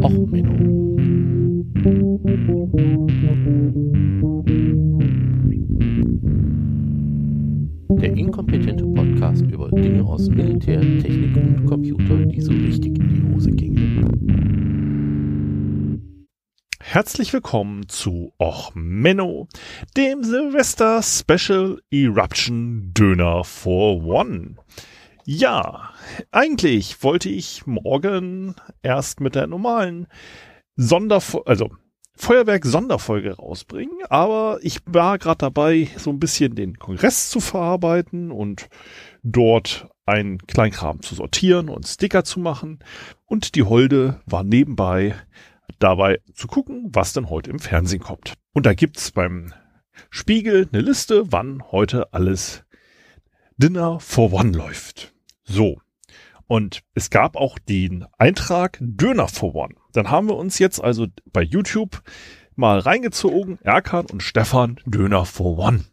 Och, Menno. Der inkompetente Podcast über Dinge aus Militär, Technik und Computer, die so richtig in die Hose gingen. Herzlich willkommen zu Och Menno, dem Silvester Special Eruption Döner for One. Ja, eigentlich wollte ich morgen erst mit der normalen Sonderfolge, also Feuerwerk Sonderfolge rausbringen, aber ich war gerade dabei, so ein bisschen den Kongress zu verarbeiten und dort ein Kleinkram zu sortieren und Sticker zu machen und die Holde war nebenbei dabei zu gucken, was denn heute im Fernsehen kommt. Und da gibt's beim Spiegel eine Liste, wann heute alles Dinner for One läuft. So. Und es gab auch den Eintrag Döner for One. Dann haben wir uns jetzt also bei YouTube mal reingezogen, Erkan und Stefan Döner for One.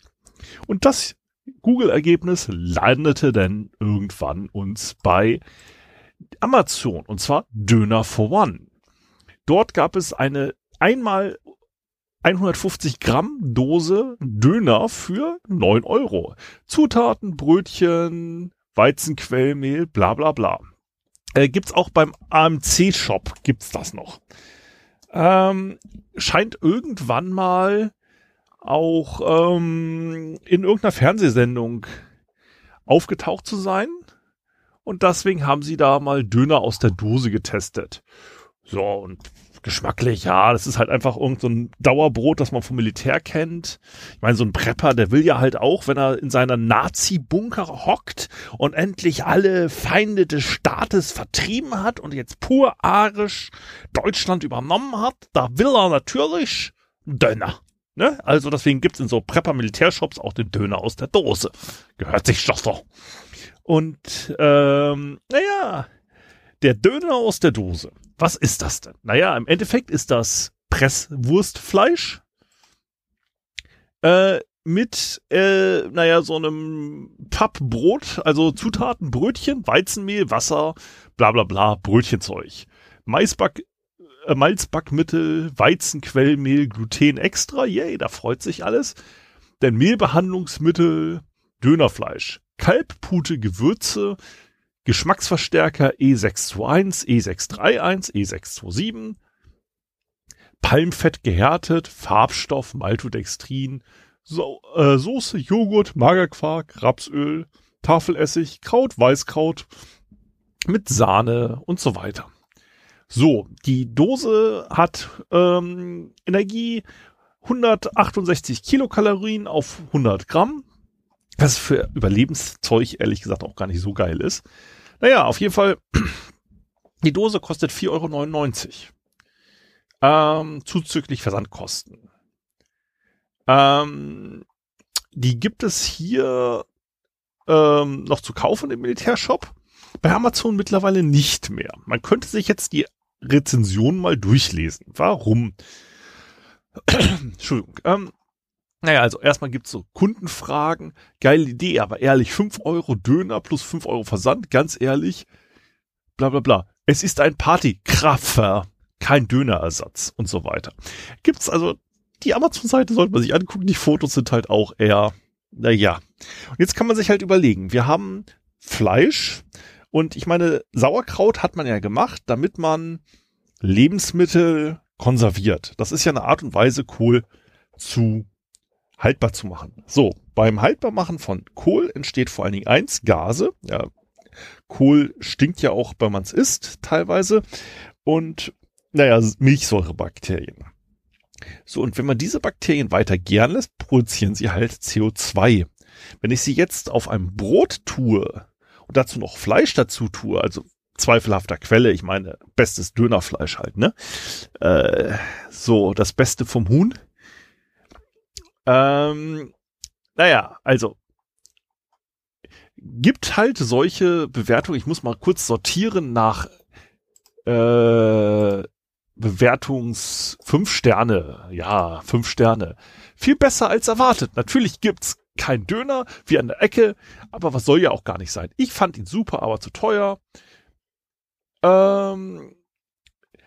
Und das Google-Ergebnis landete dann irgendwann uns bei Amazon und zwar Döner for One. Dort gab es eine einmal 150 Gramm Dose Döner für 9 Euro. Zutaten, Brötchen, Weizenquellmehl, bla bla bla. Äh, gibt's auch beim AMC-Shop, gibt's das noch. Ähm, scheint irgendwann mal auch ähm, in irgendeiner Fernsehsendung aufgetaucht zu sein. Und deswegen haben sie da mal Döner aus der Dose getestet. So, und geschmacklich, ja, das ist halt einfach irgend so ein Dauerbrot, das man vom Militär kennt. Ich meine, so ein Prepper, der will ja halt auch, wenn er in seiner Nazi-Bunker hockt und endlich alle Feinde des Staates vertrieben hat und jetzt pur arisch Deutschland übernommen hat, da will er natürlich Döner. Ne? Also deswegen gibt's in so Prepper-Militärshops auch den Döner aus der Dose. Gehört sich doch so. Und ähm, naja, der Döner aus der Dose was ist das denn? Naja, im Endeffekt ist das Presswurstfleisch äh, mit, äh, naja, so einem Pappbrot, also Zutaten, Brötchen, Weizenmehl, Wasser, bla bla bla, Brötchenzeug. Maisback, äh, Malzbackmittel, Weizenquellmehl, Gluten extra, yay, da freut sich alles. Denn Mehlbehandlungsmittel, Dönerfleisch, Kalbpute, Gewürze, Geschmacksverstärker E621, E631, E627, Palmfett gehärtet, Farbstoff, Maltodextrin, so äh, Soße, Joghurt, Magerquark, Rapsöl, Tafelessig, Kraut, Weißkraut mit Sahne und so weiter. So, die Dose hat ähm, Energie 168 Kilokalorien auf 100 Gramm, was für Überlebenszeug ehrlich gesagt auch gar nicht so geil ist. Naja, auf jeden Fall, die Dose kostet 4,99 Euro. Ähm, zuzüglich Versandkosten. Ähm, die gibt es hier ähm, noch zu kaufen im Militärshop. Bei Amazon mittlerweile nicht mehr. Man könnte sich jetzt die Rezension mal durchlesen. Warum? Entschuldigung. Ähm, naja, also erstmal gibt's so Kundenfragen. Geile Idee, aber ehrlich, 5 Euro Döner plus 5 Euro Versand, ganz ehrlich, bla bla bla. Es ist ein Partykraffer, kein Dönerersatz und so weiter. Gibt's also, die Amazon-Seite sollte man sich angucken, die Fotos sind halt auch eher, naja. Und jetzt kann man sich halt überlegen, wir haben Fleisch und ich meine, Sauerkraut hat man ja gemacht, damit man Lebensmittel konserviert. Das ist ja eine Art und Weise, Kohl zu haltbar zu machen. So, beim Haltbarmachen von Kohl entsteht vor allen Dingen eins, Gase. Ja, Kohl stinkt ja auch, wenn man es isst, teilweise. Und, naja, Milchsäurebakterien. So, und wenn man diese Bakterien weiter gären lässt, produzieren sie halt CO2. Wenn ich sie jetzt auf einem Brot tue und dazu noch Fleisch dazu tue, also zweifelhafter Quelle, ich meine, bestes Dönerfleisch halt, ne? Äh, so, das Beste vom Huhn, ähm, naja, also gibt halt solche Bewertungen. Ich muss mal kurz sortieren nach äh, Bewertungs fünf Sterne. Ja, fünf Sterne. Viel besser als erwartet. Natürlich gibt's kein Döner wie an der Ecke, aber was soll ja auch gar nicht sein. Ich fand ihn super, aber zu teuer. Ähm,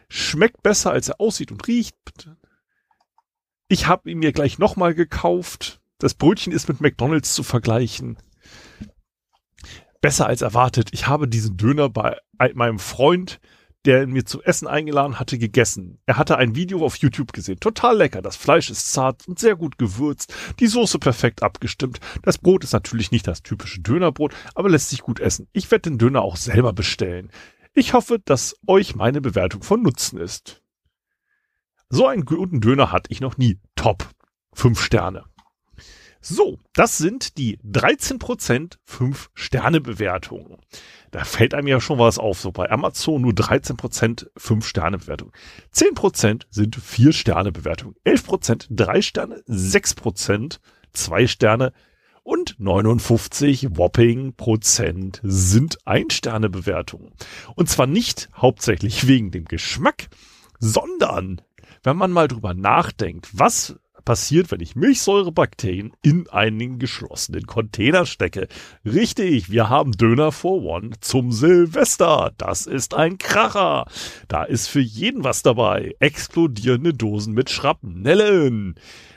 Schmeckt besser, als er aussieht und riecht. Ich habe ihn mir gleich nochmal gekauft. Das Brötchen ist mit McDonald's zu vergleichen. Besser als erwartet. Ich habe diesen Döner bei meinem Freund der mir zum Essen eingeladen hatte, gegessen. Er hatte ein Video auf YouTube gesehen. Total lecker. Das Fleisch ist zart und sehr gut gewürzt. Die Soße perfekt abgestimmt. Das Brot ist natürlich nicht das typische Dönerbrot, aber lässt sich gut essen. Ich werde den Döner auch selber bestellen. Ich hoffe, dass euch meine Bewertung von Nutzen ist. So einen guten Döner hatte ich noch nie. Top. Fünf Sterne. So, das sind die 13% 5-Sterne-Bewertungen. Da fällt einem ja schon was auf. So bei Amazon nur 13% 5-Sterne-Bewertung. 10% sind 4-Sterne-Bewertung. 11% 3 Sterne, 6% 2 Sterne und 59 Whopping Prozent sind Ein-Sterne-Bewertungen. Und zwar nicht hauptsächlich wegen dem Geschmack, sondern wenn man mal drüber nachdenkt, was passiert, wenn ich Milchsäurebakterien in einen geschlossenen Container stecke. Richtig, wir haben Döner for One zum Silvester. Das ist ein Kracher. Da ist für jeden was dabei. Explodierende Dosen mit Schrapnellen.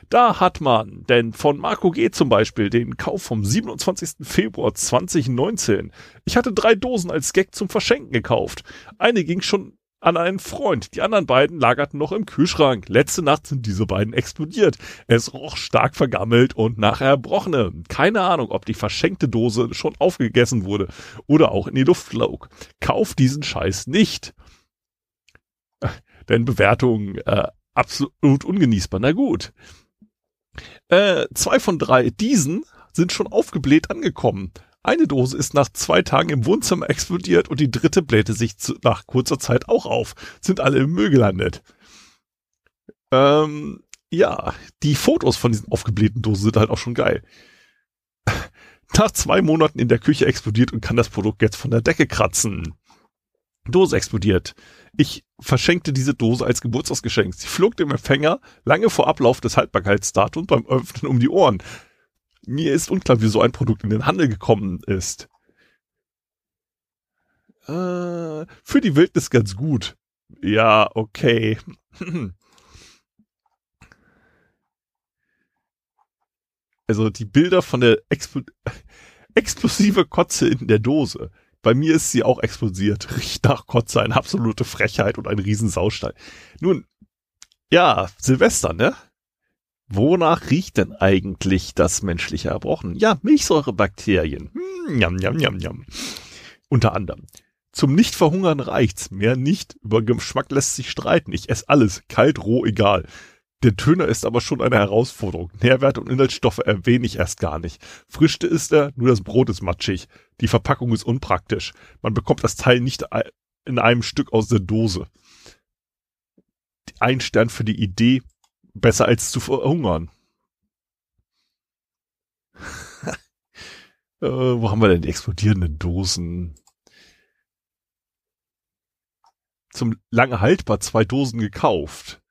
Da hat man, denn von Marco G. zum Beispiel, den Kauf vom 27. Februar 2019. Ich hatte drei Dosen als Gag zum Verschenken gekauft. Eine ging schon an einen Freund. Die anderen beiden lagerten noch im Kühlschrank. Letzte Nacht sind diese beiden explodiert. Es roch stark vergammelt und nach Erbrochene. Keine Ahnung, ob die verschenkte Dose schon aufgegessen wurde oder auch in die Luft flog. Kauf diesen Scheiß nicht. Denn Bewertungen äh, absolut ungenießbar. Na gut. Äh, zwei von drei diesen sind schon aufgebläht angekommen. Eine Dose ist nach zwei Tagen im Wohnzimmer explodiert und die dritte blähte sich zu, nach kurzer Zeit auch auf. Sind alle im Müll gelandet. Ähm, ja, die Fotos von diesen aufgeblähten Dosen sind halt auch schon geil. Nach zwei Monaten in der Küche explodiert und kann das Produkt jetzt von der Decke kratzen. Dose explodiert. Ich verschenkte diese Dose als Geburtstagsgeschenk. Sie flog dem Empfänger lange vor Ablauf des Haltbarkeitsdatums beim Öffnen um die Ohren. Mir ist unklar, wie so ein Produkt in den Handel gekommen ist. Äh, für die Wildnis ganz gut. Ja, okay. Also die Bilder von der Expl explosive Kotze in der Dose. Bei mir ist sie auch explodiert. Riecht nach Kotze, eine absolute Frechheit und ein Riesensaustall. Nun, ja, Silvester, ne? Wonach riecht denn eigentlich das menschliche Erbrochen? Ja, Milchsäurebakterien. Hm, njam, njam, njam, njam. Unter anderem. Zum Nichtverhungern reicht's. Mehr nicht. Über Geschmack lässt sich streiten. Ich esse alles. Kalt, roh, egal. Der Döner ist aber schon eine Herausforderung. Nährwerte und Inhaltsstoffe erwähne ich erst gar nicht. Frischte ist er, nur das Brot ist matschig. Die Verpackung ist unpraktisch. Man bekommt das Teil nicht in einem Stück aus der Dose. Ein Stern für die Idee, besser als zu verhungern. äh, wo haben wir denn die explodierenden Dosen? Zum lange haltbar zwei Dosen gekauft.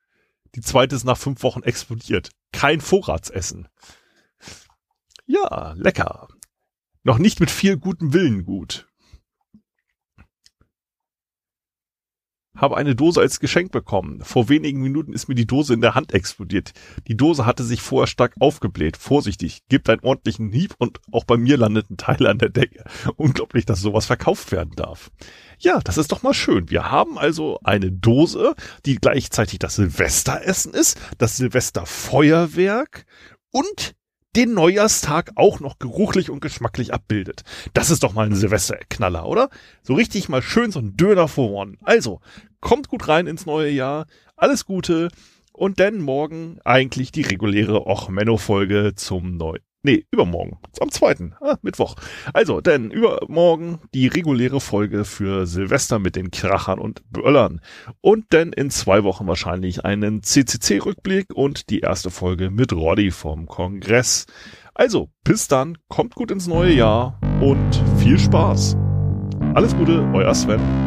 Die zweite ist nach fünf Wochen explodiert. Kein Vorratsessen. Ja, lecker. Noch nicht mit viel gutem Willen gut. Habe eine Dose als Geschenk bekommen. Vor wenigen Minuten ist mir die Dose in der Hand explodiert. Die Dose hatte sich vorher stark aufgebläht. Vorsichtig, gibt einen ordentlichen Hieb und auch bei mir landet ein Teil an der Decke. Unglaublich, dass sowas verkauft werden darf. Ja, das ist doch mal schön. Wir haben also eine Dose, die gleichzeitig das Silvesteressen ist, das Silvesterfeuerwerk und den Neujahrstag auch noch geruchlich und geschmacklich abbildet. Das ist doch mal ein Silvesterknaller, oder? So richtig mal schön so ein Döner vor One. Also, kommt gut rein ins neue Jahr. Alles Gute. Und dann morgen eigentlich die reguläre Och-Menno-Folge zum neuen Nee, übermorgen. Am zweiten, ah, Mittwoch. Also, denn übermorgen die reguläre Folge für Silvester mit den Krachern und Böllern. Und dann in zwei Wochen wahrscheinlich einen CCC-Rückblick und die erste Folge mit Roddy vom Kongress. Also, bis dann, kommt gut ins neue Jahr und viel Spaß. Alles Gute, euer Sven.